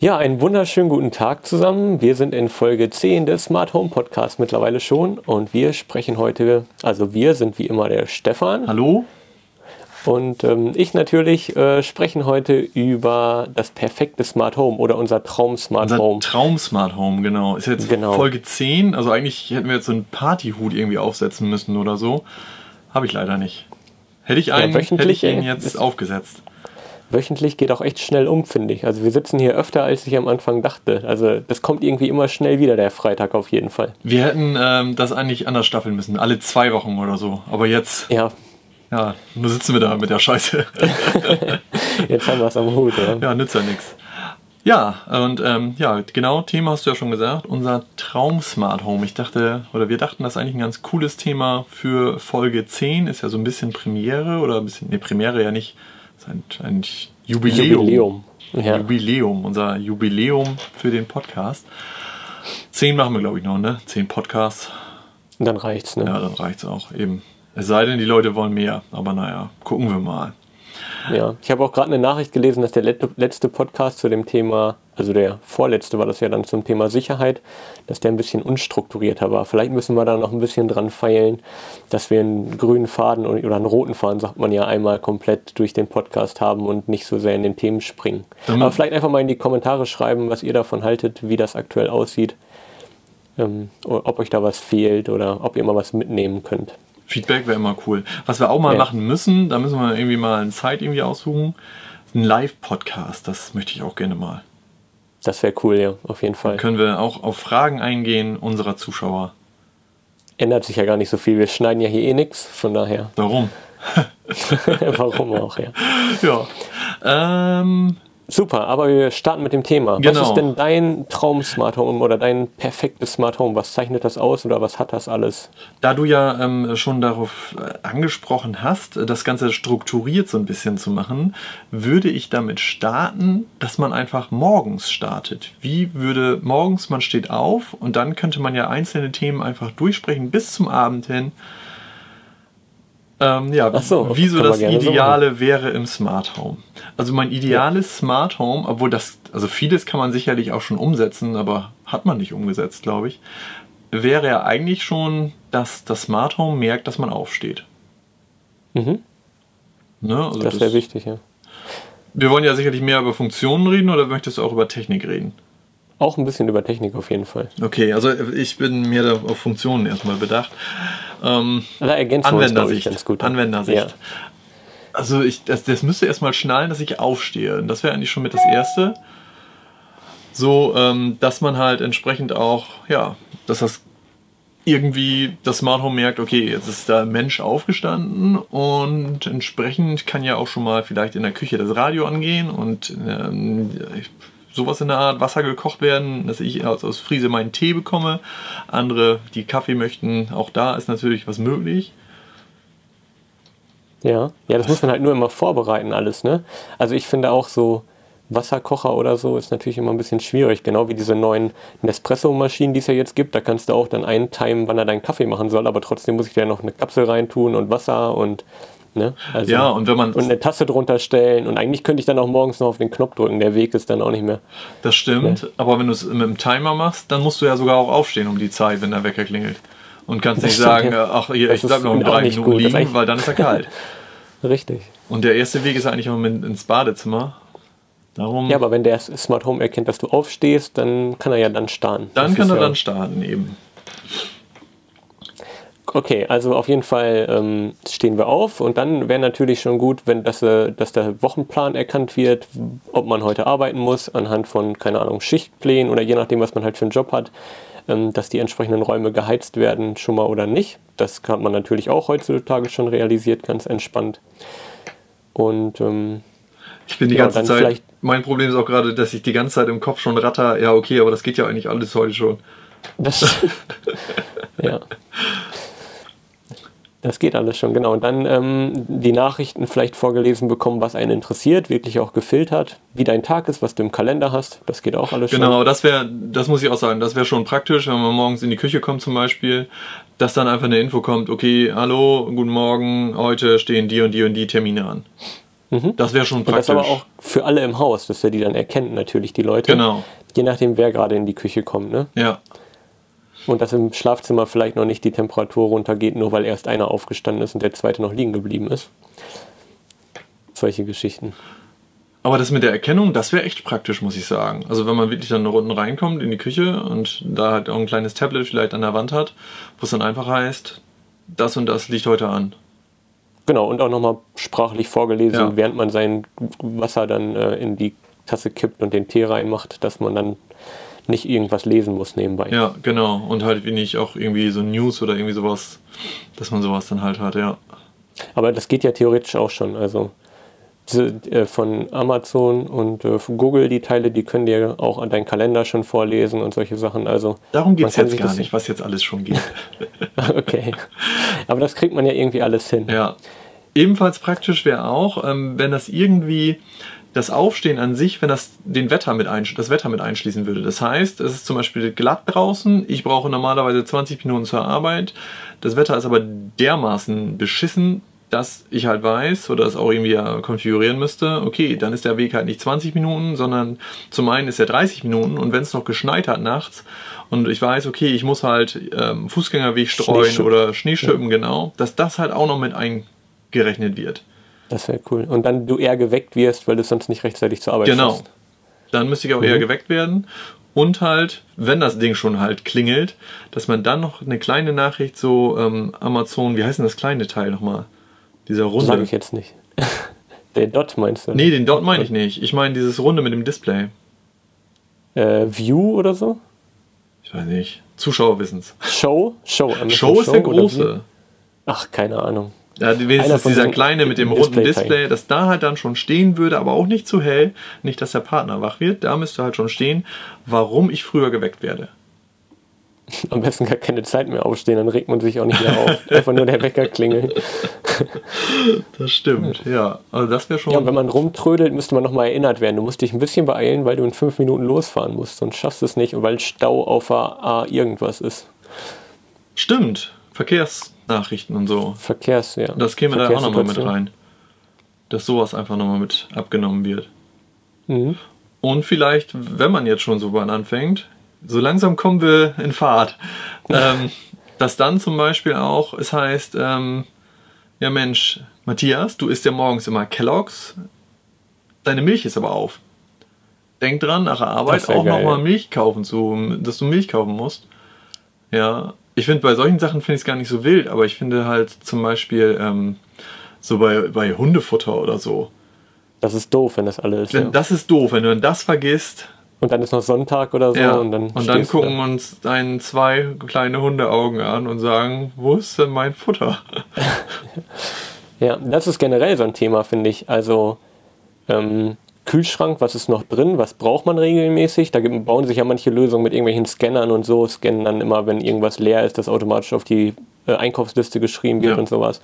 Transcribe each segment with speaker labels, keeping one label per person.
Speaker 1: Ja, einen wunderschönen guten Tag zusammen. Wir sind in Folge 10 des Smart Home Podcasts mittlerweile schon und wir sprechen heute, also wir sind wie immer der Stefan.
Speaker 2: Hallo.
Speaker 1: Und ähm, ich natürlich äh, sprechen heute über das perfekte Smart Home oder unser Traum Smart
Speaker 2: Unser
Speaker 1: Home.
Speaker 2: Traum Smart Home, genau. Ist jetzt
Speaker 1: Genau.
Speaker 2: Folge 10. Also eigentlich hätten wir jetzt so einen Partyhut irgendwie aufsetzen müssen oder so. Habe ich leider nicht. Hätte ich einen, hätte
Speaker 1: wöchentlich,
Speaker 2: ich ihn jetzt aufgesetzt.
Speaker 1: Wöchentlich geht auch echt schnell um, finde ich. Also wir sitzen hier öfter, als ich am Anfang dachte. Also das kommt irgendwie immer schnell wieder, der Freitag auf jeden Fall.
Speaker 2: Wir hätten ähm, das eigentlich anders staffeln müssen. Alle zwei Wochen oder so. Aber jetzt,
Speaker 1: Ja,
Speaker 2: ja, nur sitzen wir da mit der Scheiße.
Speaker 1: jetzt haben wir es am Hut. Ja.
Speaker 2: ja, nützt ja nichts. Ja, und ähm, ja, genau, Thema hast du ja schon gesagt, unser Traum Smart Home. Ich dachte, oder wir dachten, das ist eigentlich ein ganz cooles Thema für Folge 10. Ist ja so ein bisschen Premiere oder ein bisschen, ne, Premiere ja nicht, ein, ein Jubiläum.
Speaker 1: Jubiläum. Ja.
Speaker 2: Jubiläum, unser Jubiläum für den Podcast. Zehn machen wir, glaube ich, noch, ne? Zehn Podcasts.
Speaker 1: Dann reicht's, ne?
Speaker 2: Ja, dann reicht's auch eben. Es sei denn, die Leute wollen mehr. Aber naja, gucken wir mal.
Speaker 1: Ja, ich habe auch gerade eine Nachricht gelesen, dass der let- letzte Podcast zu dem Thema, also der vorletzte war das ja dann zum Thema Sicherheit, dass der ein bisschen unstrukturierter war. Vielleicht müssen wir da noch ein bisschen dran feilen, dass wir einen grünen Faden oder einen roten Faden, sagt man ja, einmal komplett durch den Podcast haben und nicht so sehr in den Themen springen.
Speaker 2: Dann-
Speaker 1: Aber vielleicht einfach mal in die Kommentare schreiben, was ihr davon haltet, wie das aktuell aussieht. Ähm, ob euch da was fehlt oder ob ihr mal was mitnehmen könnt.
Speaker 2: Feedback wäre immer cool. Was wir auch mal
Speaker 1: Ja.
Speaker 2: machen müssen, da müssen wir irgendwie mal eine Zeit irgendwie aussuchen. Ein Live-Podcast, das möchte ich auch gerne mal.
Speaker 1: Das wäre cool, ja, auf jeden Fall.
Speaker 2: Können wir auch auf Fragen eingehen unserer Zuschauer.
Speaker 1: Ändert sich ja gar nicht so viel. Wir schneiden ja hier eh nichts, von daher.
Speaker 2: Warum?
Speaker 1: Warum auch, ja.
Speaker 2: Ja. Ähm,
Speaker 1: Super, aber wir starten mit dem Thema. Was
Speaker 2: Genau.
Speaker 1: ist denn dein Traum-Smart Home oder dein perfektes Smart Home? Was zeichnet das aus oder was hat das alles?
Speaker 2: da du ja ähm, schon darauf äh, angesprochen hast, das Ganze strukturiert so ein bisschen zu machen, würde ich damit starten, dass man einfach morgens startet. Wie würde morgens, man steht auf und dann könnte man ja einzelne Themen einfach durchsprechen bis zum Abend hin. Ähm, ja,
Speaker 1: Ach so,
Speaker 2: wie so das
Speaker 1: gerne so
Speaker 2: Ideale wäre im Smart Home. Also mein ideales Smart Home, obwohl das, also vieles kann man sicherlich auch schon umsetzen, aber hat man nicht umgesetzt, glaube ich, wäre ja eigentlich schon, dass das Smart Home merkt, dass man aufsteht.
Speaker 1: Mhm.
Speaker 2: Ne? Also
Speaker 1: Das wäre wichtig, ja.
Speaker 2: Wir wollen ja sicherlich mehr über Funktionen reden oder möchtest du auch über Technik reden?
Speaker 1: Auch ein bisschen über Technik auf jeden Fall.
Speaker 2: Okay, also ich bin mehr da auf Funktionen erstmal bedacht. Ähm,
Speaker 1: Da ergänzen wir uns, ich,
Speaker 2: Anwendersicht.
Speaker 1: ganz gut.
Speaker 2: Anwendersicht.
Speaker 1: Ja.
Speaker 2: Also ich, das, das müsste erstmal schnallen, dass ich aufstehe. Und das wäre eigentlich schon mit das Erste. So, ähm, dass man halt entsprechend auch, ja, dass das irgendwie das Smart Home merkt, okay, jetzt ist da ein Mensch aufgestanden und entsprechend kann ja auch schon mal vielleicht in der Küche das Radio angehen und ähm, sowas in der Art Wasser gekocht werden, dass ich aus, aus Friese meinen Tee bekomme. Andere, die Kaffee möchten, auch da ist natürlich was möglich.
Speaker 1: Ja. ja, das muss man halt nur immer vorbereiten alles, ne? Also ich finde auch so Wasserkocher oder so ist natürlich immer ein bisschen schwierig, genau wie diese neuen Nespresso-Maschinen, die es ja jetzt gibt. Da kannst du auch dann eintimen, wann er deinen Kaffee machen soll, aber trotzdem muss ich da noch eine Kapsel reintun und Wasser und ne? Also,
Speaker 2: Ja, und wenn man
Speaker 1: und eine Tasse drunter stellen und eigentlich könnte ich dann auch morgens noch auf den Knopf drücken. Der Weg ist dann auch nicht mehr.
Speaker 2: Das stimmt, aber wenn du es mit dem Timer machst, dann musst du ja sogar auch aufstehen um die Zeit, wenn der Wecker klingelt. Und kannst
Speaker 1: Das
Speaker 2: nicht sagen,
Speaker 1: ja.
Speaker 2: ach, hier,
Speaker 1: Das
Speaker 2: ich bleib noch
Speaker 1: auch
Speaker 2: drei Minuten
Speaker 1: gut,
Speaker 2: liegen, weil dann ist er kalt.
Speaker 1: Richtig.
Speaker 2: Und der erste Weg ist eigentlich mit ins Badezimmer. Darum,
Speaker 1: Ja, aber wenn der Smart Home erkennt, dass du aufstehst, dann kann er ja dann starten.
Speaker 2: dann
Speaker 1: Das
Speaker 2: kann er
Speaker 1: ja,
Speaker 2: dann starten eben.
Speaker 1: Okay, also auf jeden Fall ähm, stehen wir auf und dann wäre natürlich schon gut, wenn das, äh, dass der Wochenplan erkannt wird, ob man heute arbeiten muss, anhand von, keine Ahnung, Schichtplänen oder je nachdem, was man halt für einen Job hat, ähm, dass die entsprechenden Räume geheizt werden, schon mal oder nicht. Das hat man natürlich auch heutzutage schon realisiert, ganz entspannt. Und ähm,
Speaker 2: Ich bin die
Speaker 1: Ja,
Speaker 2: ganze Zeit, mein Problem ist auch gerade, dass ich die ganze Zeit im Kopf schon ratter, ja okay, aber das geht ja eigentlich alles heute schon.
Speaker 1: Das, ja. Das geht alles schon, genau. Und dann ähm, die Nachrichten vielleicht vorgelesen bekommen, was einen interessiert, wirklich auch gefiltert, wie dein Tag ist, was du im Kalender hast. Das geht auch alles
Speaker 2: Genau,
Speaker 1: schon.
Speaker 2: das wäre, das muss ich auch sagen, das wäre schon praktisch, wenn man morgens in die Küche kommt zum Beispiel, dass dann einfach eine Info kommt, okay, hallo, guten Morgen, heute stehen die und die und die Termine an. Das wäre schon
Speaker 1: Und das
Speaker 2: praktisch.
Speaker 1: aber auch für alle im Haus, dass er die dann erkennt, natürlich, die Leute.
Speaker 2: Genau.
Speaker 1: Je nachdem, wer gerade in die Küche kommt. Ne?
Speaker 2: Ja.
Speaker 1: Und dass im Schlafzimmer vielleicht noch nicht die Temperatur runtergeht, nur weil erst einer aufgestanden ist und der zweite noch liegen geblieben ist. Solche Geschichten.
Speaker 2: Aber das mit der Erkennung, das wäre echt praktisch, muss ich sagen. Also wenn man wirklich dann unten reinkommt in die Küche und da halt auch ein kleines Tablet vielleicht an der Wand hat, wo es dann einfach heißt, das und das liegt heute an.
Speaker 1: Genau, und auch nochmal sprachlich vorgelesen,
Speaker 2: Ja.
Speaker 1: während man sein Wasser dann äh, in die Tasse kippt und den Tee reinmacht, dass man dann nicht irgendwas lesen muss nebenbei.
Speaker 2: Ja, genau. Und halt wenig auch irgendwie so News oder irgendwie sowas, dass man sowas dann halt hat, ja.
Speaker 1: Aber das geht ja theoretisch auch schon. Also diese, äh, von Amazon und äh, von Google, die Teile, die können dir auch an deinen Kalender schon vorlesen und solche Sachen. Also
Speaker 2: Darum geht es jetzt gar nicht, was jetzt alles schon geht.
Speaker 1: okay. Aber das kriegt man ja irgendwie alles hin.
Speaker 2: Ja. Ebenfalls praktisch wäre auch, ähm, wenn das irgendwie das Aufstehen an sich, wenn das den Wetter mit einsch das Wetter mit einschließen würde. Das heißt, es ist zum Beispiel glatt draußen, ich brauche normalerweise 20 Minuten zur Arbeit, das Wetter ist aber dermaßen beschissen, dass ich halt weiß oder es auch irgendwie ja konfigurieren müsste, okay, dann ist der Weg halt nicht 20 Minuten, sondern zum einen ist er 30 Minuten und wenn es noch geschneit hat nachts und ich weiß, okay, ich muss halt ähm, Fußgängerweg streuen
Speaker 1: Schneeschuppen.
Speaker 2: oder Schneeschippen, genau, dass das halt auch noch mit eingerechnet wird.
Speaker 1: Das wäre cool. Und dann du eher geweckt wirst, weil du sonst nicht rechtzeitig zur Arbeit
Speaker 2: Genau.
Speaker 1: schaffst.
Speaker 2: Dann müsste ich auch eher geweckt werden. Und halt, wenn das Ding schon halt klingelt, dass man dann noch eine kleine Nachricht so ähm, Amazon, wie heißt denn das kleine Teil nochmal? Dieser Runde.
Speaker 1: Sag ich jetzt nicht. Der Dot meinst du?
Speaker 2: Nee, den Dot meine ich nicht. Ich meine dieses Runde mit dem Display.
Speaker 1: Äh, View oder so?
Speaker 2: Ich weiß nicht. Zuschauer wissen's.
Speaker 1: Show? Show. Amazon
Speaker 2: Show ist der
Speaker 1: oder
Speaker 2: große.
Speaker 1: Ach, keine Ahnung.
Speaker 2: Ja, wenigstens dieser kleine mit dem runden
Speaker 1: Displayteilen.
Speaker 2: Display, dass da halt dann schon stehen würde, aber auch nicht zu hell, nicht, dass der Partner wach wird. Da müsste halt schon stehen, warum ich früher geweckt werde.
Speaker 1: Am besten gar keine Zeit mehr aufstehen, dann regt man sich auch nicht mehr auf. Einfach nur der Wecker klingelt.
Speaker 2: Das stimmt, ja. Also das wäre schon.
Speaker 1: Ja, und wenn man rumtrödelt, müsste man nochmal erinnert werden. Du musst dich ein bisschen beeilen, weil du in fünf Minuten losfahren musst. Sonst schaffst du es nicht, weil Stau auf der A irgendwas ist.
Speaker 2: Stimmt. Verkehrsnachrichten und so.
Speaker 1: Verkehrs, ja.
Speaker 2: Das käme da auch nochmal mit rein. Dass sowas einfach nochmal mit abgenommen wird.
Speaker 1: Mhm.
Speaker 2: Und vielleicht, wenn man jetzt schon so weit anfängt, so langsam kommen wir in Fahrt. ähm, dass dann zum Beispiel auch, es heißt, ähm, ja Mensch, Matthias, du isst ja morgens immer Kelloggs, deine Milch ist aber auf. Denk dran, nach der Arbeit auch nochmal Milch kaufen zu, dass du Milch kaufen musst. Ja, ich finde bei solchen Sachen finde ich es gar nicht so wild, aber ich finde halt zum Beispiel ähm, so bei, bei Hundefutter oder so.
Speaker 1: Das ist doof, wenn das alle ist.
Speaker 2: Wenn,
Speaker 1: Ja.
Speaker 2: Das ist doof, wenn du dann das vergisst.
Speaker 1: Und dann ist noch Sonntag oder so.
Speaker 2: Ja,
Speaker 1: und dann,
Speaker 2: und dann gucken
Speaker 1: da.
Speaker 2: uns deine zwei kleine Hundeaugen an und sagen, wo ist denn mein Futter?
Speaker 1: Ja, das ist generell so ein Thema, finde ich. Also ähm, Kühlschrank, was ist noch drin, was braucht man regelmäßig? Da gibt, bauen sich ja manche Lösungen mit irgendwelchen Scannern und so, scannen dann immer, wenn irgendwas leer ist, das automatisch auf die äh, Einkaufsliste geschrieben wird
Speaker 2: Ja.
Speaker 1: und sowas.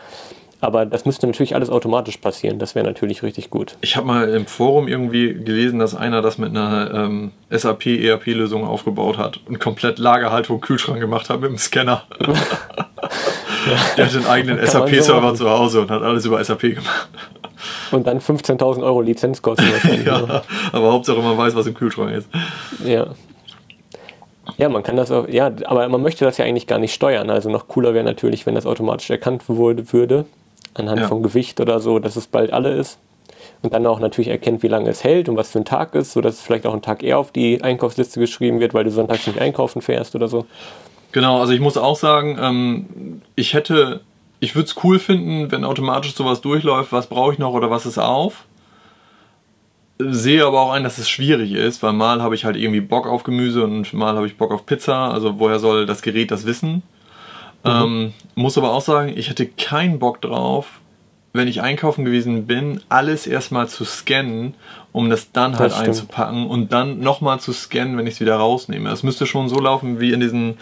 Speaker 1: Aber das müsste natürlich alles automatisch passieren. Das wäre natürlich richtig gut.
Speaker 2: Ich habe mal im Forum irgendwie gelesen, dass einer das mit einer ähm, SAP-ERP-Lösung aufgebaut hat und komplett Lagerhaltung Kühlschrank gemacht hat mit dem Scanner. Der hat den eigenen
Speaker 1: so
Speaker 2: SAP-Server
Speaker 1: machen.
Speaker 2: zu Hause und hat alles über SAP gemacht.
Speaker 1: Und dann 15.000 Euro Lizenzkosten wahrscheinlich. ne?
Speaker 2: Ja, aber Hauptsache man weiß, was im Kühlschrank ist.
Speaker 1: Ja. Ja, man kann das auch, ja, aber man möchte das ja eigentlich gar nicht steuern. Also noch cooler wäre natürlich, wenn das automatisch erkannt wurde, würde, anhand
Speaker 2: Ja.
Speaker 1: vom Gewicht oder so, dass es bald alle ist. Und dann auch natürlich erkennt, wie lange es hält und was für ein Tag ist, sodass es vielleicht auch einen Tag eher auf die Einkaufsliste geschrieben wird, weil du sonntags nicht einkaufen fährst oder so.
Speaker 2: Genau, also ich muss auch sagen, ähm, ich hätte, ich würde es cool finden, wenn automatisch sowas durchläuft, was brauche ich noch oder was ist auf. Sehe aber auch ein, dass es schwierig ist, weil mal habe ich halt irgendwie Bock auf Gemüse und mal habe ich Bock auf Pizza. Also woher soll das Gerät das wissen? Ähm, muss aber auch sagen, ich hätte keinen Bock drauf, wenn ich einkaufen gewesen bin, alles erstmal zu scannen, um das dann halt
Speaker 1: Das
Speaker 2: einzupacken und dann nochmal zu scannen, wenn ich es wieder rausnehme. Es müsste schon so laufen wie in diesen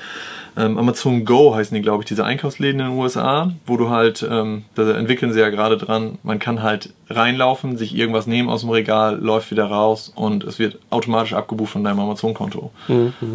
Speaker 2: ähm, Amazon Go heißen die, glaube ich, diese Einkaufsläden in den USA, wo du halt, ähm, da entwickeln sie ja gerade dran, man kann halt reinlaufen, sich irgendwas nehmen aus dem Regal, läuft wieder raus und es wird automatisch abgebucht von deinem Amazon-Konto.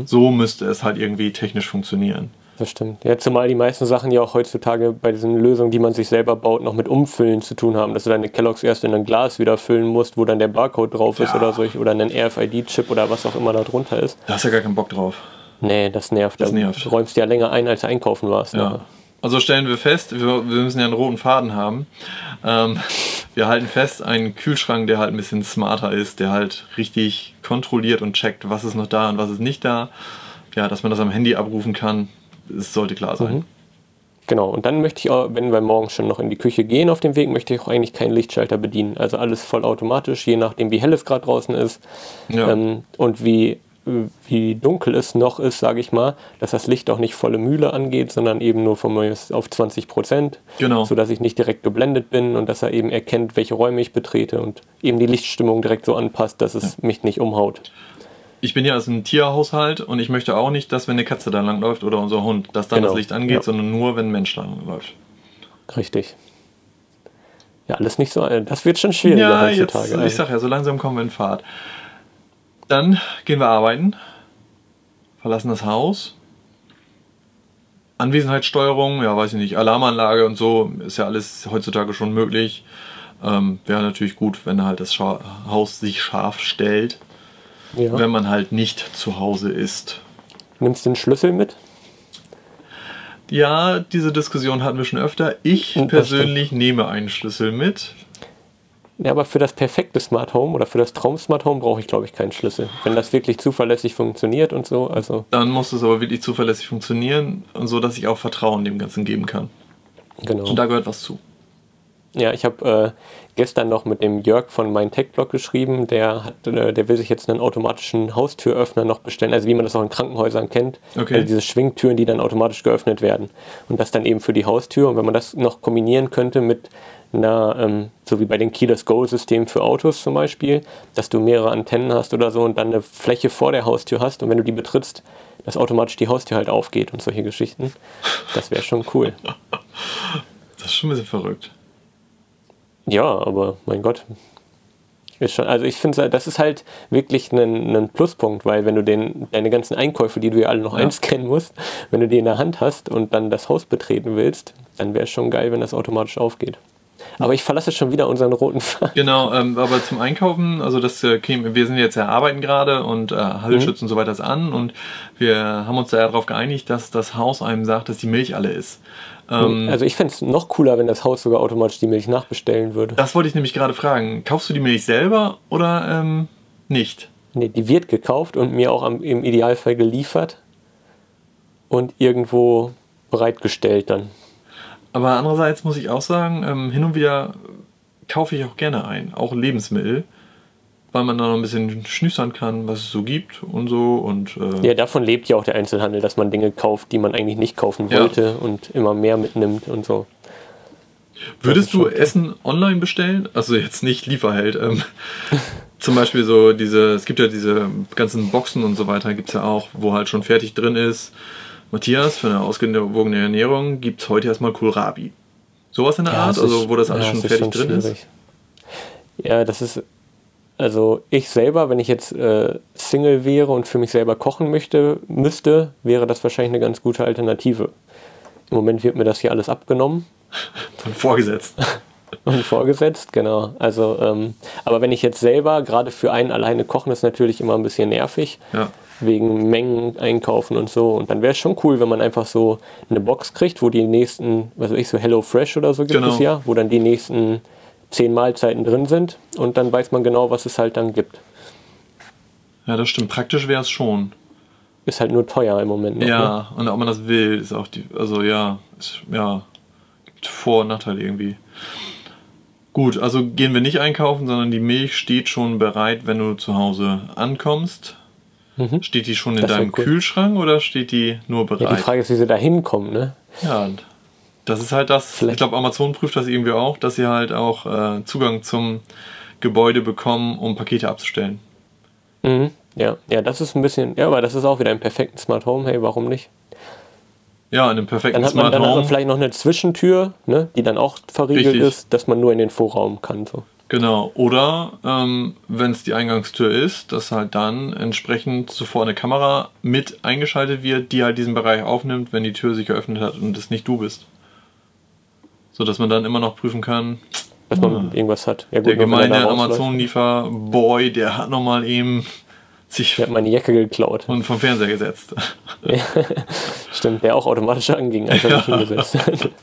Speaker 2: So müsste es halt irgendwie technisch funktionieren.
Speaker 1: Das Das stimmt. Ja, zumal die meisten Sachen ja auch heutzutage bei diesen Lösungen, die man sich selber baut, noch mit Umfüllen zu tun haben. Dass du deine Kelloggs erst in ein Glas wieder füllen musst, wo dann der Barcode drauf ist
Speaker 2: Ja.
Speaker 1: oder solch oder ein RFID-Chip oder was auch immer da drunter ist.
Speaker 2: Da hast du ja gar keinen Bock drauf.
Speaker 1: Nee, das nervt.
Speaker 2: Das
Speaker 1: Da
Speaker 2: nervt.
Speaker 1: räumst du ja länger ein, als du einkaufen warst.
Speaker 2: Ja.
Speaker 1: Ne?
Speaker 2: Also stellen wir fest, wir, wir müssen ja einen roten Faden haben. Ähm, wir halten fest, einen Kühlschrank, der halt ein bisschen smarter ist, der halt richtig kontrolliert und checkt, was ist noch da und was ist nicht da. Ja, dass man das am Handy abrufen kann, es sollte klar sein.
Speaker 1: Mhm. Genau, und dann möchte ich auch, wenn wir morgen schon noch in die Küche gehen auf dem Weg, möchte ich auch eigentlich keinen Lichtschalter bedienen. Also alles vollautomatisch, je nachdem wie hell es gerade draußen ist
Speaker 2: Ja.
Speaker 1: ähm, und wie, wie dunkel es noch ist, sage ich mal, dass das Licht auch nicht volle Mühle angeht, sondern eben nur von mir auf 20 Prozent,
Speaker 2: Genau.
Speaker 1: sodass ich nicht direkt geblendet bin und dass er eben erkennt, welche Räume ich betrete und eben die Lichtstimmung direkt so anpasst, dass es mich nicht umhaut.
Speaker 2: Ich bin ja aus einem Tierhaushalt und ich möchte auch nicht, dass wenn eine Katze da langläuft oder unser Hund, dass dann
Speaker 1: Genau.
Speaker 2: das Licht angeht,
Speaker 1: Ja.
Speaker 2: sondern nur, wenn ein Mensch da langläuft.
Speaker 1: Richtig. Ja, alles nicht so, das wird schon schwieriger
Speaker 2: Ja, jetzt,
Speaker 1: heutzutage.
Speaker 2: ich sag ja, so langsam kommen wir in Fahrt. Dann gehen wir arbeiten, verlassen das Haus. Anwesenheitssteuerung, ja, weiß ich nicht, Alarmanlage und so, ist ja alles heutzutage schon möglich. Ähm, Wäre natürlich gut, wenn halt das Scha Haus sich scharf stellt,
Speaker 1: ja.
Speaker 2: wenn man halt nicht zu Hause ist.
Speaker 1: Nimmst du den Schlüssel mit?
Speaker 2: Ja, diese Diskussion hatten wir schon öfter. Ich
Speaker 1: Das
Speaker 2: persönlich nehme einen Schlüssel mit.
Speaker 1: Ja, aber für das perfekte Smart Home oder für das Traum Smart Home brauche ich, glaube ich, keinen Schlüssel. Wenn das wirklich zuverlässig funktioniert und so, also
Speaker 2: Dann muss es aber wirklich zuverlässig funktionieren und so, dass ich auch Vertrauen dem Ganzen geben kann.
Speaker 1: genau.
Speaker 2: Und da gehört was zu.
Speaker 1: Ja, ich habe äh, gestern noch mit dem Jörg von meinem Tech-Blog geschrieben, der, hat, äh, der will sich jetzt einen automatischen Haustüröffner noch bestellen, also wie man das auch in Krankenhäusern kennt.
Speaker 2: Okay.
Speaker 1: Also diese Schwingtüren, die dann automatisch geöffnet werden. Und das dann eben für die Haustür. Und wenn man das noch kombinieren könnte mit einer, ähm, so wie bei den Keyless Go-Systemen für Autos zum Beispiel, dass du mehrere Antennen hast oder so und dann eine Fläche vor der Haustür hast und wenn du die betrittst, dass automatisch die Haustür halt aufgeht und solche Geschichten. Das wäre schon cool.
Speaker 2: Das ist schon ein bisschen verrückt.
Speaker 1: Ja, aber mein Gott. Ist schon, also ich finde, das ist halt wirklich ein, ein Pluspunkt, weil wenn du den, deine ganzen Einkäufe, die du ja alle noch
Speaker 2: Ja.
Speaker 1: einscannen musst, wenn du die in der Hand hast und dann das Haus betreten willst, dann wäre es schon geil, wenn das automatisch aufgeht. Aber ich verlasse schon wieder unseren roten Faden.
Speaker 2: Genau, ähm, aber zum Einkaufen, also das äh, käme, wir sind jetzt ja arbeiten gerade und äh, Handelsschutz und so weiter ist an und wir haben uns da ja darauf geeinigt, dass das Haus einem sagt, dass die Milch alle ist. Ähm,
Speaker 1: Also ich fände es noch cooler, wenn das Haus sogar automatisch die Milch nachbestellen würde.
Speaker 2: das wollte ich nämlich gerade fragen. Kaufst du die Milch selber oder ähm, nicht?
Speaker 1: Nee, die wird gekauft und mir auch am, im Idealfall geliefert und irgendwo bereitgestellt dann.
Speaker 2: Aber andererseits muss ich auch sagen, ähm, hin und wieder kaufe ich auch gerne ein, auch Lebensmittel, weil man da noch ein bisschen schnüssern kann, was es so gibt und so und äh,
Speaker 1: Ja, davon lebt ja auch der Einzelhandel, dass man Dinge kauft, die man eigentlich nicht kaufen
Speaker 2: Ja.
Speaker 1: wollte und immer mehr mitnimmt und so.
Speaker 2: Würdest
Speaker 1: ist
Speaker 2: du
Speaker 1: schon-
Speaker 2: Essen online bestellen? Also jetzt nicht Lieferheld. Ähm, zum Beispiel so diese, es gibt ja diese ganzen Boxen und so weiter, gibt es ja auch, wo halt schon fertig drin ist. Matthias, für eine ausgewogene Ernährung gibt es heute erstmal Kohlrabi. Sowas in der Art,
Speaker 1: es ist-
Speaker 2: also wo das alles
Speaker 1: ja,
Speaker 2: schon
Speaker 1: ist
Speaker 2: fertig drin ist.
Speaker 1: schwierig. Ja, das ist, also ich selber, wenn ich jetzt äh, Single wäre und für mich selber kochen möchte, müsste, wäre das wahrscheinlich eine ganz gute Alternative. Im Moment wird mir das hier alles abgenommen
Speaker 2: Und vorgesetzt.
Speaker 1: und vorgesetzt, genau. Also, ähm, aber wenn ich jetzt selber, gerade für einen alleine kochen, ist natürlich immer ein bisschen nervig.
Speaker 2: Ja.
Speaker 1: wegen Mengen einkaufen und so. Und dann wäre es schon cool, wenn man einfach so eine Box kriegt, wo die nächsten, was weiß ich, so Hello Fresh oder so gibt
Speaker 2: Genau.
Speaker 1: es ja, wo dann die nächsten zehn Mahlzeiten drin sind und dann weiß man genau, was es halt dann gibt.
Speaker 2: ja, das stimmt. Praktisch wäre es schon.
Speaker 1: Ist halt nur teuer im Moment noch. Ne?
Speaker 2: Ja, und ob man das will, ist auch die, also ja, ist, ja, gibt Vor- und Nachteile irgendwie. Gut, also gehen wir nicht einkaufen, sondern die Milch steht schon bereit, wenn du zu Hause ankommst.
Speaker 1: Mhm.
Speaker 2: Steht die schon in
Speaker 1: Das
Speaker 2: deinem
Speaker 1: cool.
Speaker 2: Kühlschrank oder steht die nur
Speaker 1: Ja,
Speaker 2: bereit?
Speaker 1: die Frage ist, wie sie da hinkommen, ne?
Speaker 2: Ja, das ist halt das.
Speaker 1: Vielleicht-
Speaker 2: Ich glaube, Amazon prüft das irgendwie auch, dass sie halt auch äh, Zugang zum Gebäude bekommen, um Pakete abzustellen.
Speaker 1: Mhm. Ja, ja, das ist ein bisschen, ja, aber das ist auch wieder ein perfekten Smart Home, hey, warum nicht?
Speaker 2: Ja, in einem perfekten
Speaker 1: Dann hat man
Speaker 2: Smart
Speaker 1: dann hat man
Speaker 2: Home.
Speaker 1: vielleicht noch eine Zwischentür, ne, die dann auch verriegelt
Speaker 2: Richtig.
Speaker 1: ist, dass man nur in den Vorraum kann. So.
Speaker 2: Genau. Oder ähm, wenn es die Eingangstür ist, dass halt dann entsprechend zuvor eine Kamera mit eingeschaltet wird, die halt diesen Bereich aufnimmt, wenn die Tür sich geöffnet hat und es nicht du bist. So dass man dann immer noch prüfen kann,
Speaker 1: Dass man irgendwas hat. Ja,
Speaker 2: der
Speaker 1: nur wenn er da
Speaker 2: gemeine. Amazon-Liefer-Boy, der hat nochmal eben sich
Speaker 1: Der hat meine Jacke geklaut.
Speaker 2: und vom Fernseher gesetzt.
Speaker 1: Stimmt, der auch automatisch anging, als er sich hingesetzt hat.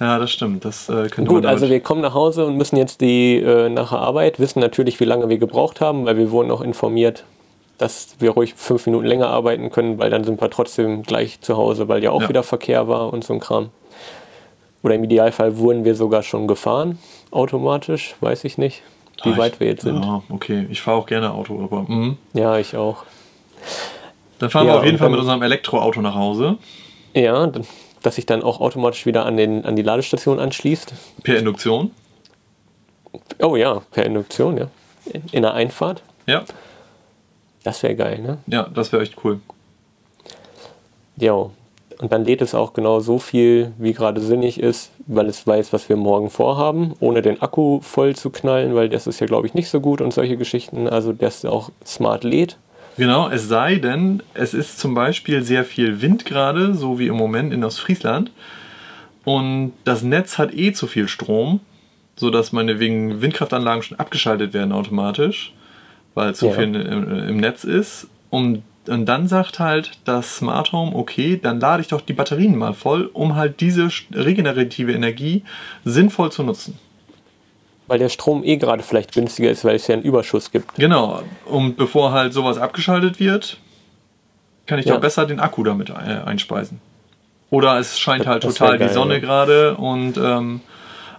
Speaker 2: Ja, das stimmt. Das äh,
Speaker 1: Gut, also wir kommen nach Hause und müssen jetzt die äh, nach der Arbeit, wissen natürlich, wie lange wir gebraucht haben, weil wir wurden auch informiert, dass wir ruhig fünf Minuten länger arbeiten können, weil dann sind wir trotzdem gleich zu Hause, weil ja auch
Speaker 2: Ja.
Speaker 1: wieder Verkehr war und so ein Kram. Oder im Idealfall wurden wir sogar schon gefahren, automatisch, weiß ich nicht, wie
Speaker 2: Ah,
Speaker 1: weit
Speaker 2: ich-
Speaker 1: wir jetzt sind.
Speaker 2: Ja, okay. Ich fahre auch gerne Auto, aber mhm.
Speaker 1: Ja, ich auch.
Speaker 2: dann fahren
Speaker 1: Ja,
Speaker 2: wir auf jeden Fall mit unserem Elektroauto nach Hause
Speaker 1: Ja, dass sich dann auch automatisch wieder an, den, an die Ladestation anschließt.
Speaker 2: per Induktion.
Speaker 1: Oh ja, per Induktion, ja. In, in der Einfahrt.
Speaker 2: Ja,
Speaker 1: Das wäre geil, ne?
Speaker 2: ja, das wäre echt cool.
Speaker 1: Ja, und dann lädt es auch genau so viel, wie gerade sinnig ist, weil es weiß, was wir morgen vorhaben, ohne den Akku voll zu knallen, weil das ist ja, glaube ich, nicht so gut und solche Geschichten. Also, dass auch smart lädt.
Speaker 2: Genau, es sei denn, es ist zum Beispiel sehr viel Wind gerade, so wie im Moment in Ostfriesland. Und das Netz hat eh zu viel Strom, sodass meine wegen Windkraftanlagen schon abgeschaltet werden automatisch, weil zu
Speaker 1: Ja.
Speaker 2: viel im, im Netz ist. Und, und dann sagt halt das Smart Home, okay, dann lade ich doch die Batterien mal voll, um halt diese regenerative Energie sinnvoll zu nutzen.
Speaker 1: Weil der Strom eh gerade vielleicht günstiger ist, weil es ja einen Überschuss gibt.
Speaker 2: Genau, und bevor halt sowas abgeschaltet wird, kann ich
Speaker 1: Ja.
Speaker 2: doch besser den Akku damit äh, einspeisen. Oder es scheint halt
Speaker 1: Das
Speaker 2: total
Speaker 1: geil,
Speaker 2: die Sonne
Speaker 1: ja.
Speaker 2: gerade und ähm,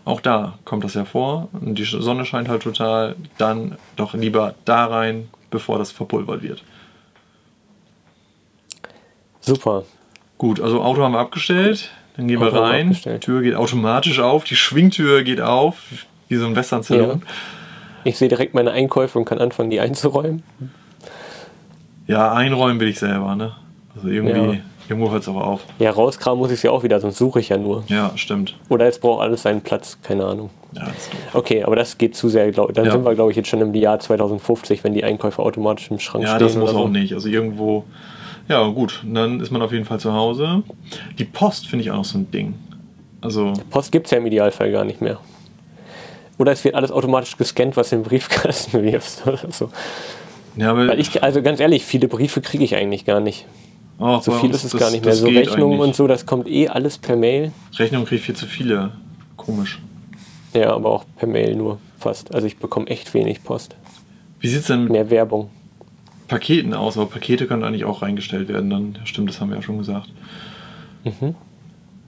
Speaker 2: auch da kommt das ja vor. Und die Sonne scheint halt total, dann doch lieber da rein, bevor das verpulvert wird.
Speaker 1: Super.
Speaker 2: Gut, also Auto haben wir abgestellt, dann gehen
Speaker 1: Auto
Speaker 2: wir rein,
Speaker 1: abgestellt.
Speaker 2: Tür geht automatisch auf, die Schwingtür geht auf, wie so ein Western-Saloon.
Speaker 1: Ich sehe direkt meine Einkäufe und kann anfangen, die einzuräumen.
Speaker 2: Ja. einräumen will ich selber, ne? Also irgendwie,
Speaker 1: Ja.
Speaker 2: irgendwo hört es aber auf.
Speaker 1: Ja, rauskramen muss ich es ja auch wieder, sonst suche ich ja nur.
Speaker 2: Ja, stimmt.
Speaker 1: Oder es braucht alles seinen Platz, keine Ahnung.
Speaker 2: Ja, das ist doof.
Speaker 1: Okay, aber das geht zu sehr. Glaub, dann
Speaker 2: Ja.
Speaker 1: sind wir, glaube ich, jetzt schon im Jahr 2050, wenn die Einkäufe automatisch im Schrank
Speaker 2: Ja,
Speaker 1: stehen.
Speaker 2: das muss
Speaker 1: so.
Speaker 2: auch nicht. Also irgendwo. Ja, gut. Dann ist man auf jeden Fall zu Hause. Die Post finde ich auch noch so ein Ding. Also,
Speaker 1: Post gibt es ja im Idealfall gar nicht mehr. Oder es wird alles automatisch gescannt, was in den Briefkasten wirfst oder so.
Speaker 2: ja, aber
Speaker 1: Weil ich, also ganz ehrlich, viele Briefe kriege ich eigentlich gar nicht.
Speaker 2: oh,
Speaker 1: So viel ist es
Speaker 2: das-
Speaker 1: gar nicht mehr. So Rechnungen und so, das kommt eh alles per Mail.
Speaker 2: Rechnungen kriege ich viel zu viele. Komisch.
Speaker 1: Ja, aber auch per Mail nur fast. Also ich bekomme echt wenig Post.
Speaker 2: Wie sieht es denn mit
Speaker 1: Mehr Werbung.
Speaker 2: Paketen aus? Aber Pakete können eigentlich auch reingestellt werden. Dann stimmt, das haben wir ja schon gesagt.
Speaker 1: Mhm.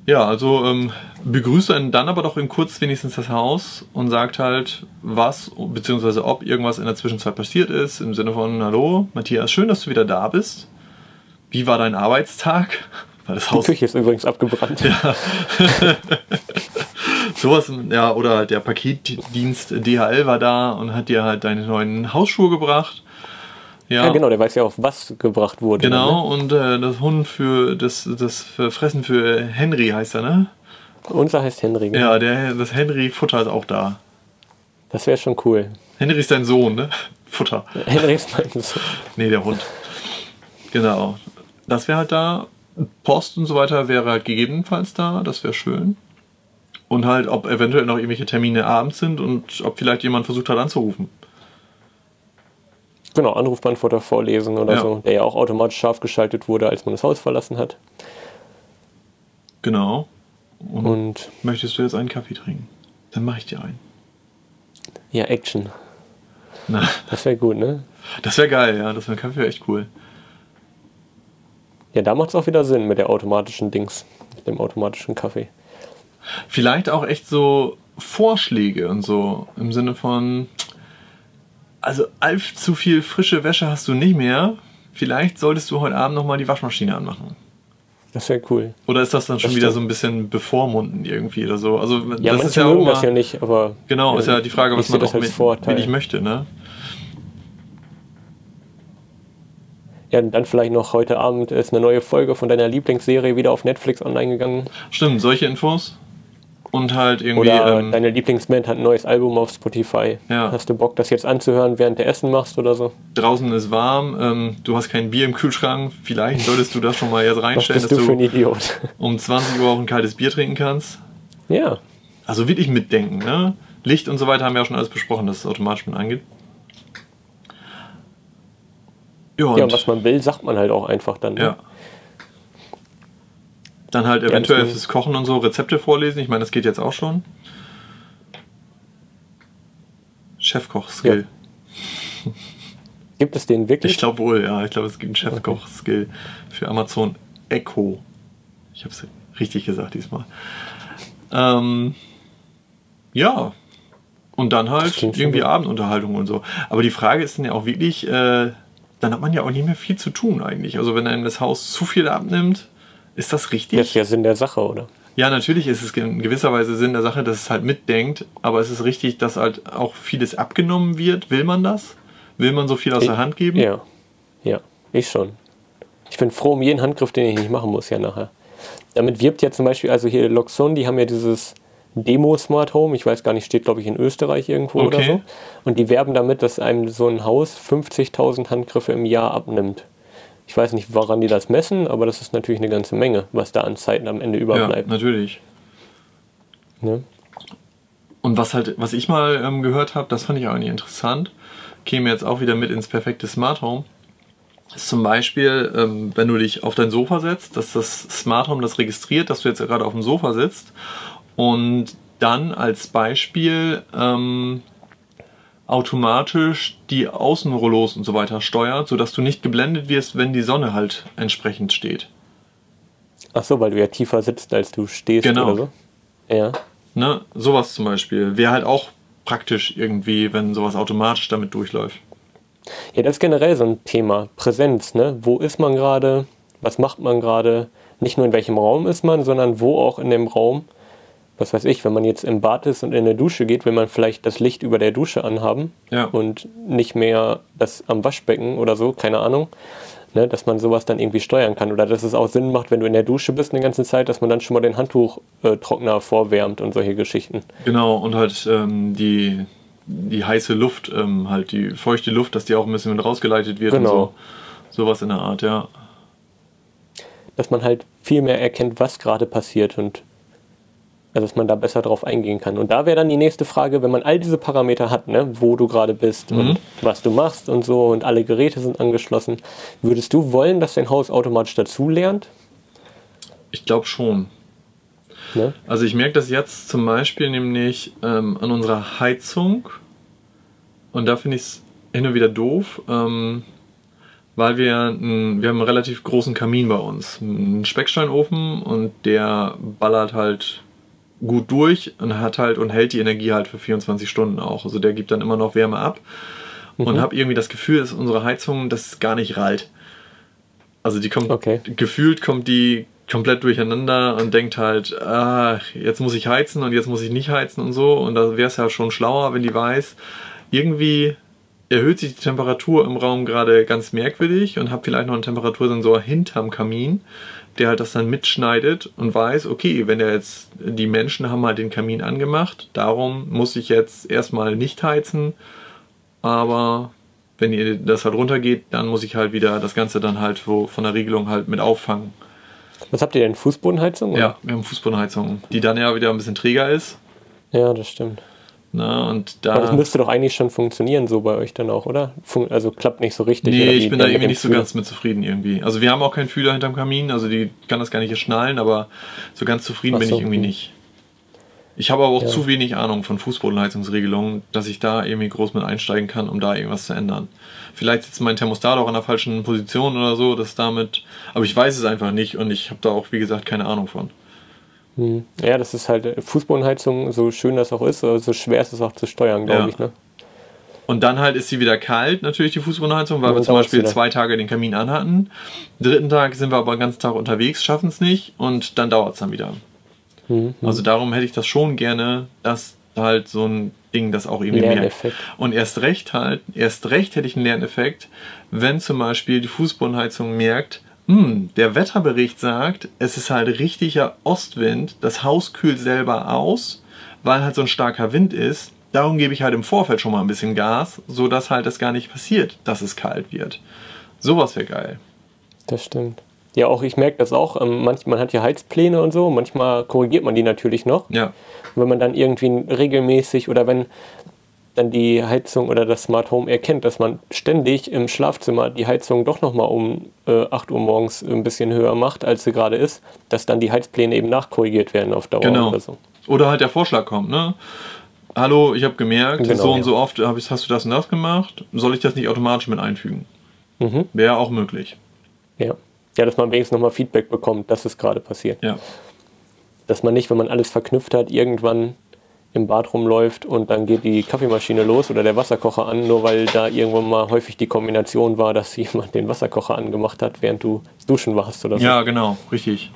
Speaker 2: Ja, also ähm, begrüßt einen dann aber doch in kurz wenigstens das Haus und sagt halt, was beziehungsweise ob irgendwas in der Zwischenzeit passiert ist. Im Sinne von, hallo, Matthias, schön, dass du wieder da bist. Wie war dein Arbeitstag? Weil das
Speaker 1: Die
Speaker 2: Haus
Speaker 1: Küche ist übrigens abgebrannt.
Speaker 2: sowas, ja, oder halt der Paketdienst DHL war da und hat dir halt deine neuen Hausschuhe gebracht. Ja,
Speaker 1: Ja, genau, der weiß ja auch, was gebracht wurde.
Speaker 2: Genau, und äh, das Hund für das, das Fressen für Henry heißt er, ne?
Speaker 1: Ne? Unser heißt Henry. genau.
Speaker 2: Ja, der, das Henry-Futter ist auch da.
Speaker 1: Das wäre schon cool.
Speaker 2: Henry ist dein Sohn, ne? Futter.
Speaker 1: Henry ist mein Sohn.
Speaker 2: Nee, der Hund. Genau. Das wäre halt da. Post und so weiter wäre halt gegebenenfalls da. Das wäre schön. Und halt, ob eventuell noch irgendwelche Termine abends sind und ob vielleicht jemand versucht hat anzurufen.
Speaker 1: Genau, Anrufbeantworter vorlesen oder
Speaker 2: Ja.
Speaker 1: so, der ja auch automatisch scharf geschaltet wurde, als man das Haus verlassen hat.
Speaker 2: Genau. Und,
Speaker 1: Und
Speaker 2: möchtest du jetzt einen Kaffee trinken? Dann mache ich dir einen.
Speaker 1: ja, Action.
Speaker 2: Na,
Speaker 1: Das wäre gut, ne?
Speaker 2: das wäre geil, ja. Das wäre Kaffee wär echt cool.
Speaker 1: Ja, da macht es auch wieder Sinn mit der automatischen Dings, mit dem automatischen Kaffee.
Speaker 2: Vielleicht auch echt so Vorschläge und so im Sinne von, also allzu zu viel frische Wäsche hast du nicht mehr. Vielleicht solltest du heute Abend nochmal die Waschmaschine anmachen.
Speaker 1: Das wäre cool.
Speaker 2: Oder ist das dann schon
Speaker 1: Das
Speaker 2: wieder so ein bisschen bevormunden irgendwie oder so? Also
Speaker 1: Ja,
Speaker 2: das ist ja auch
Speaker 1: mögen
Speaker 2: immer,
Speaker 1: das ja nicht, aber.
Speaker 2: Genau, ist ja die Frage,
Speaker 1: ich
Speaker 2: was man
Speaker 1: das
Speaker 2: auch mit,
Speaker 1: Vorteil.
Speaker 2: wirklich möchte, ne?
Speaker 1: Ja, und dann vielleicht noch heute Abend ist eine neue Folge von deiner Lieblingsserie wieder auf Netflix online gegangen.
Speaker 2: Stimmt, solche Infos? Und halt irgendwie.
Speaker 1: Oder
Speaker 2: ähm,
Speaker 1: deine Lieblingsband hat ein neues Album auf Spotify.
Speaker 2: Ja.
Speaker 1: Hast du Bock, das jetzt anzuhören, während du Essen machst oder so?
Speaker 2: draußen ist warm, ähm, du hast kein Bier im Kühlschrank, vielleicht solltest du das schon mal jetzt reinstellen, dass
Speaker 1: du für ein
Speaker 2: du
Speaker 1: Idiot?
Speaker 2: um 20 Uhr auch ein kaltes Bier trinken kannst.
Speaker 1: ja.
Speaker 2: Also wirklich mitdenken, ne? Licht und so weiter haben wir ja schon alles besprochen, dass es automatisch mit angeht. Ja, und,
Speaker 1: Ja, was man will, sagt man halt auch einfach dann. Ne?
Speaker 2: ja. Dann halt eventuell fürs Kochen und so Rezepte vorlesen. Ich meine, das geht jetzt auch schon. Chefkoch-Skill.
Speaker 1: Gibt es den wirklich?
Speaker 2: Ich glaube wohl, ja. Ich glaube, es gibt einen Chefkoch-Skill für Amazon Echo. Ich habe es richtig gesagt diesmal. Ähm, ja. Und dann halt irgendwie. Abendunterhaltung und so. Aber die Frage ist dann ja auch wirklich, äh, dann hat man ja auch nicht mehr viel zu tun eigentlich. Also wenn einem das Haus zu viel abnimmt, ist das richtig?
Speaker 1: Das ist ja Sinn der Sache, oder?
Speaker 2: Ja, natürlich ist es in gewisser Weise Sinn der Sache, dass es halt mitdenkt, aber es ist richtig, dass halt auch vieles abgenommen wird. Will man das? Will man so viel aus der Hand geben?
Speaker 1: Ja. Ja, ich schon. Ich bin froh um jeden Handgriff, den ich nicht machen muss, ja nachher. Damit wirbt ja zum Beispiel, also hier Loxon, die haben ja dieses Demo Smart Home, ich weiß gar nicht, steht glaube ich in Österreich irgendwo oder
Speaker 2: Okay.
Speaker 1: so. Und die werben damit, dass einem so ein Haus 50.000 Handgriffe im Jahr abnimmt. Ich weiß nicht, woran die das messen, aber das ist natürlich eine ganze Menge, was da an Zeiten am Ende
Speaker 2: Ja,
Speaker 1: überbleibt.
Speaker 2: natürlich.
Speaker 1: Ne?
Speaker 2: Und was halt, was ich mal ähm, gehört habe, das fand ich auch nicht interessant, käme jetzt auch wieder mit ins perfekte Smart Home. Ist zum Beispiel, ähm, wenn du dich auf dein Sofa setzt, dass das Smart Home das registriert, dass du jetzt gerade auf dem Sofa sitzt und dann als Beispiel ähm, automatisch die Außenrollos und so weiter steuert, sodass du nicht geblendet wirst, wenn die Sonne halt entsprechend steht.
Speaker 1: Ach so, weil du ja tiefer sitzt, als du stehst
Speaker 2: Genau.
Speaker 1: oder so. Ja.
Speaker 2: Ne? Sowas zum Beispiel. Wäre halt auch praktisch irgendwie, wenn sowas automatisch damit durchläuft.
Speaker 1: Ja, das ist generell so ein Thema. Präsenz, ne? Wo ist man gerade? Was macht man gerade? Nicht nur in welchem Raum ist man, sondern wo auch in dem Raum. Was weiß ich, wenn man jetzt im Bad ist und in der Dusche geht, will man vielleicht das Licht über der Dusche anhaben
Speaker 2: Ja.
Speaker 1: und nicht mehr das am Waschbecken oder so, keine Ahnung. Ne, dass man sowas dann irgendwie steuern kann. Oder dass es auch Sinn macht, wenn du in der Dusche bist eine ganze Zeit, dass man dann schon mal den Handtuchtrockner vorwärmt und solche Geschichten.
Speaker 2: Genau, und halt ähm, die, die heiße Luft, ähm, halt die feuchte Luft, dass die auch ein bisschen mit rausgeleitet wird
Speaker 1: Genau.
Speaker 2: und so. Sowas in der Art, ja.
Speaker 1: dass man halt viel mehr erkennt, was gerade passiert und dass man da besser drauf eingehen kann. Und da wäre dann die nächste Frage, wenn man all diese Parameter hat, ne, wo du gerade bist
Speaker 2: Mhm.
Speaker 1: und was du machst und so und alle Geräte sind angeschlossen, würdest du wollen, dass dein Haus automatisch dazu lernt?
Speaker 2: Ich glaube schon.
Speaker 1: Ne?
Speaker 2: Also ich merke das jetzt zum Beispiel nämlich ähm, an unserer Heizung. Und da finde ich es hin und wieder doof, ähm, weil wir, einen, wir haben einen relativ großen Kamin bei uns. Einen Specksteinofen und der ballert halt gut durch und hat halt und hält die Energie halt für 24 Stunden auch. Also der gibt dann immer noch Wärme ab. Und habe irgendwie das Gefühl, dass unsere Heizung das gar nicht rallt. Also die kommt
Speaker 1: Okay.
Speaker 2: gefühlt kommt die komplett durcheinander und denkt halt, ah, jetzt muss ich heizen und jetzt muss ich nicht heizen und so. Und da wäre es ja schon schlauer, wenn die weiß, irgendwie erhöht sich die Temperatur im Raum gerade ganz merkwürdig und habe vielleicht noch einen Temperatursensor hinterm Kamin, der halt das dann mitschneidet und weiß, okay, wenn der jetzt, die Menschen haben halt den Kamin angemacht, darum muss ich jetzt erstmal nicht heizen, aber wenn ihr das halt runtergeht, dann muss ich halt wieder das Ganze dann halt wo von der Regelung halt mit auffangen.
Speaker 1: Was habt ihr denn? Fußbodenheizung? oder?
Speaker 2: Ja, wir haben Fußbodenheizung, die dann ja wieder ein bisschen träger ist.
Speaker 1: Ja, das stimmt.
Speaker 2: Ne, und
Speaker 1: Aber das
Speaker 2: da.
Speaker 1: müsste doch eigentlich schon funktionieren, so bei euch dann auch, oder? Fun also klappt nicht so richtig.
Speaker 2: Nee, ich bin da irgendwie nicht so ganz mit zufrieden irgendwie. Also wir haben auch keinen Fühler hinterm Kamin, also die kann das gar nicht schnallen, aber so ganz zufrieden
Speaker 1: Ach
Speaker 2: bin
Speaker 1: so,
Speaker 2: ich irgendwie
Speaker 1: hm.
Speaker 2: nicht. Ich habe aber auch
Speaker 1: Ja.
Speaker 2: zu wenig Ahnung von Fußbodenheizungsregelungen, dass ich da irgendwie groß mit einsteigen kann, um da irgendwas zu ändern. Vielleicht sitzt mein Thermostat auch an der falschen Position oder so, dass damit. Aber ich weiß es einfach nicht und ich habe da auch, wie gesagt, keine Ahnung von.
Speaker 1: Hm. Ja, das ist halt äh, Fußbodenheizung, so schön das auch ist, so schwer ist es auch zu steuern, glaube
Speaker 2: Ja.
Speaker 1: ich. Ne?
Speaker 2: Und dann halt ist sie wieder kalt, natürlich die Fußbodenheizung, weil
Speaker 1: Und
Speaker 2: wir zum Beispiel zwei Tage den Kamin anhatten. Dritten Tag sind wir aber den ganzen Tag unterwegs, schaffen es nicht und dann dauert es dann wieder.
Speaker 1: Mhm.
Speaker 2: Also darum hätte ich das schon gerne, dass halt so ein Ding das auch irgendwie merkt. Und erst recht halt, erst recht hätte ich einen Lerneffekt, wenn zum Beispiel die Fußbodenheizung merkt, Hm, der Wetterbericht sagt, es ist halt richtiger Ostwind, das Haus kühlt selber aus, weil halt so ein starker Wind ist. Darum gebe ich halt im Vorfeld schon mal ein bisschen Gas, sodass halt das gar nicht passiert, dass es kalt wird. Sowas wäre geil.
Speaker 1: Das stimmt. Ja, auch ich merke das auch. Ähm, manchmal, man hat ja Heizpläne und so, manchmal korrigiert man die natürlich noch.
Speaker 2: Ja.
Speaker 1: Und wenn man dann irgendwie regelmäßig oder wenn dann die Heizung oder das Smart Home erkennt, dass man ständig im Schlafzimmer die Heizung doch nochmal um äh, 8 Uhr morgens ein bisschen höher macht, als sie gerade ist, dass dann die Heizpläne eben nachkorrigiert werden auf Dauer
Speaker 2: Genau.
Speaker 1: oder so.
Speaker 2: Oder halt der Vorschlag kommt, ne? Hallo, ich habe gemerkt,
Speaker 1: Genau,
Speaker 2: so und
Speaker 1: ja.
Speaker 2: so oft hast du das und das gemacht. Soll ich das nicht automatisch mit einfügen?
Speaker 1: Mhm.
Speaker 2: Wäre auch möglich.
Speaker 1: Ja. ja, dass man wenigstens nochmal Feedback bekommt, dass es gerade passiert.
Speaker 2: Ja.
Speaker 1: Dass man nicht, wenn man alles verknüpft hat, irgendwann im Bad rumläuft und dann geht die Kaffeemaschine los oder der Wasserkocher an, nur weil da irgendwann mal häufig die Kombination war, dass jemand den Wasserkocher angemacht hat, während du duschen warst oder so.
Speaker 2: Ja, genau, richtig.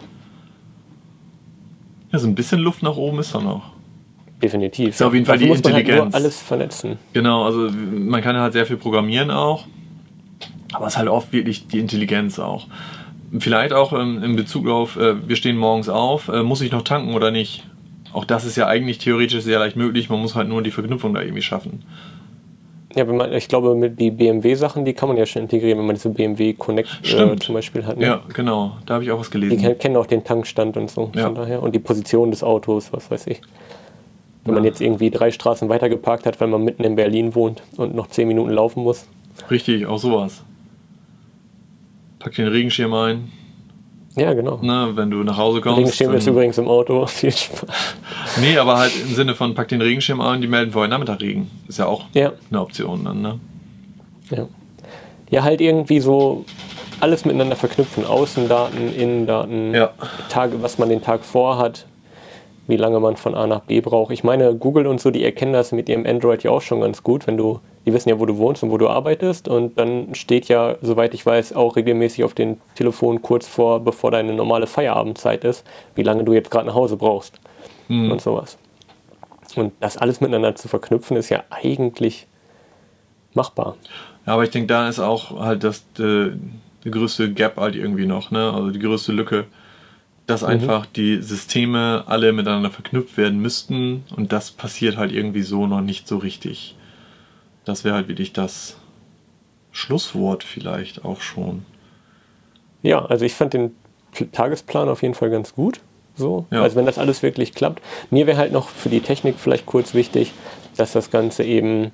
Speaker 2: Ja, so ein bisschen Luft nach oben ist da noch.
Speaker 1: Definitiv.
Speaker 2: Ist auf jeden Fall
Speaker 1: Dafür
Speaker 2: die
Speaker 1: muss man halt
Speaker 2: Intelligenz.
Speaker 1: nur alles vernetzen.
Speaker 2: Genau, also man kann halt sehr viel programmieren auch. Aber es ist halt oft wirklich die Intelligenz auch. Vielleicht auch ähm, in Bezug auf, äh, wir stehen morgens auf, äh, muss ich noch tanken oder nicht? Auch das ist ja eigentlich theoretisch sehr leicht möglich, man muss halt nur die Verknüpfung da irgendwie schaffen.
Speaker 1: Ja, wenn man, ich glaube, mit die BMW-Sachen, die kann man ja schon integrieren, wenn man diese BMW Connect äh, zum Beispiel hat. Ne?
Speaker 2: Ja, genau, da habe ich auch was
Speaker 1: Die
Speaker 2: gelesen.
Speaker 1: ken- kennen auch den Tankstand und so
Speaker 2: Ja.
Speaker 1: von daher. Und die Position des Autos, was weiß ich. Wenn man
Speaker 2: Ja.
Speaker 1: jetzt irgendwie drei Straßen weiter geparkt hat, weil man mitten in Berlin wohnt und noch zehn Minuten laufen muss.
Speaker 2: Richtig, auch sowas. Pack den Regenschirm ein,
Speaker 1: Ja, genau.
Speaker 2: ne, wenn du nach Hause kommst.
Speaker 1: Regenschirm ist übrigens im Auto. Viel Spaß.
Speaker 2: Nee, aber halt im Sinne von pack den Regenschirm ein, die melden vorher Nachmittag Regen. Ist ja auch
Speaker 1: Ja,
Speaker 2: eine Option dann, ne?
Speaker 1: ja. Ja, halt irgendwie so alles miteinander verknüpfen. Außendaten, Innendaten,
Speaker 2: Ja.
Speaker 1: Tage, was man den Tag vorhat, wie lange man von A nach B braucht. Ich meine, Google und so, die erkennen das mit ihrem Android ja auch schon ganz gut, wenn du, die wissen ja, wo du wohnst und wo du arbeitest und dann steht ja, soweit ich weiß, auch regelmäßig auf dem Telefon kurz vor, bevor deine normale Feierabendzeit ist, wie lange du jetzt gerade nach Hause brauchst
Speaker 2: Hm.
Speaker 1: und sowas. Und das alles miteinander zu verknüpfen, ist ja eigentlich machbar.
Speaker 2: Ja, aber ich denke, da ist auch halt das äh, die größte Gap halt irgendwie noch, ne? Also die größte Lücke, dass einfach die Systeme alle miteinander verknüpft werden müssten und das passiert halt irgendwie so noch nicht so richtig. Das wäre halt wirklich das Schlusswort vielleicht auch schon.
Speaker 1: Ja, also ich fand den Tagesplan auf jeden Fall ganz gut. So.
Speaker 2: Ja.
Speaker 1: Also wenn das alles wirklich klappt. Mir wäre halt noch für die Technik vielleicht kurz wichtig, dass das Ganze eben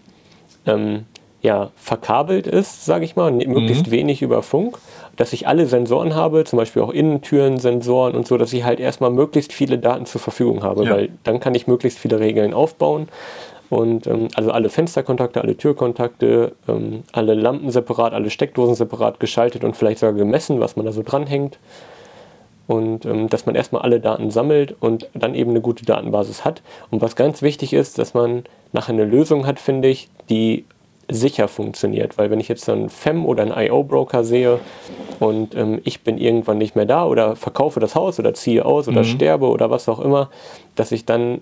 Speaker 1: ähm, ja, verkabelt ist, sage ich mal, und möglichst wenig über Funk, dass ich alle Sensoren habe, zum Beispiel auch Innentüren, Sensoren und so, dass ich halt erstmal möglichst viele Daten zur Verfügung habe,
Speaker 2: Ja.
Speaker 1: weil dann kann ich möglichst viele Regeln aufbauen. Und ähm, also alle Fensterkontakte, alle Türkontakte, ähm, alle Lampen separat, alle Steckdosen separat geschaltet und vielleicht sogar gemessen, was man da so dranhängt. Und ähm, dass man erstmal alle Daten sammelt und dann eben eine gute Datenbasis hat. Und was ganz wichtig ist, dass man nachher eine Lösung hat, finde ich, die sicher funktioniert. Weil wenn ich jetzt so einen FEM oder einen IO-Broker sehe und ähm, ich bin irgendwann nicht mehr da oder verkaufe das Haus oder ziehe aus oder sterbe oder was auch immer, dass ich dann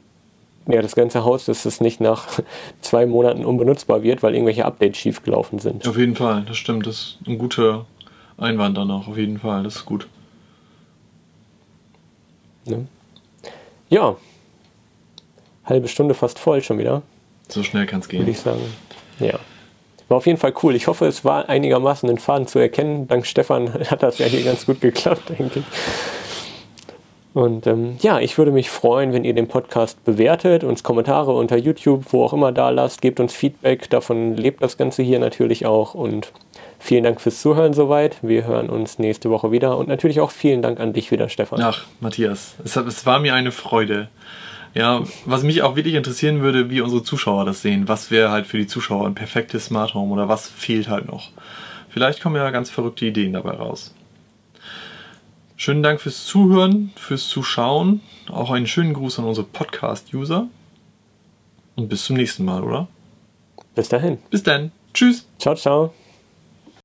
Speaker 1: ja, das ganze Haus, dass es nicht nach zwei Monaten unbenutzbar wird, weil irgendwelche Updates schiefgelaufen sind.
Speaker 2: Auf jeden Fall, das stimmt. Das ist ein guter Einwand dann auch, auf jeden Fall. Das ist gut.
Speaker 1: Ne? Ja, halbe Stunde fast voll schon wieder,
Speaker 2: So schnell kann es
Speaker 1: würde
Speaker 2: gehen.
Speaker 1: ich sagen. Ja. War auf jeden Fall cool. Ich hoffe, es war einigermaßen den Faden zu erkennen. Dank Stefan hat das ja hier ganz gut geklappt, denke ich. Und ähm, ja, ich würde mich freuen, wenn ihr den Podcast bewertet, uns Kommentare unter YouTube, wo auch immer da lasst, gebt uns Feedback. Davon lebt das Ganze hier natürlich auch. Und vielen Dank fürs Zuhören soweit. Wir hören uns nächste Woche wieder. Und natürlich auch vielen Dank an dich wieder, Stefan.
Speaker 2: Ach, Matthias, es, hat, es war mir eine Freude. Ja, was mich auch wirklich interessieren würde, wie unsere Zuschauer das sehen. Was wäre halt für die Zuschauer ein perfektes Smart Home oder was fehlt halt noch? Vielleicht kommen ja ganz verrückte Ideen dabei raus. Schönen Dank fürs Zuhören, fürs Zuschauen. Auch einen schönen Gruß an unsere Podcast-User. Und bis zum nächsten Mal, oder?
Speaker 1: Bis dahin.
Speaker 2: Bis dann. Tschüss.
Speaker 1: Ciao, ciao.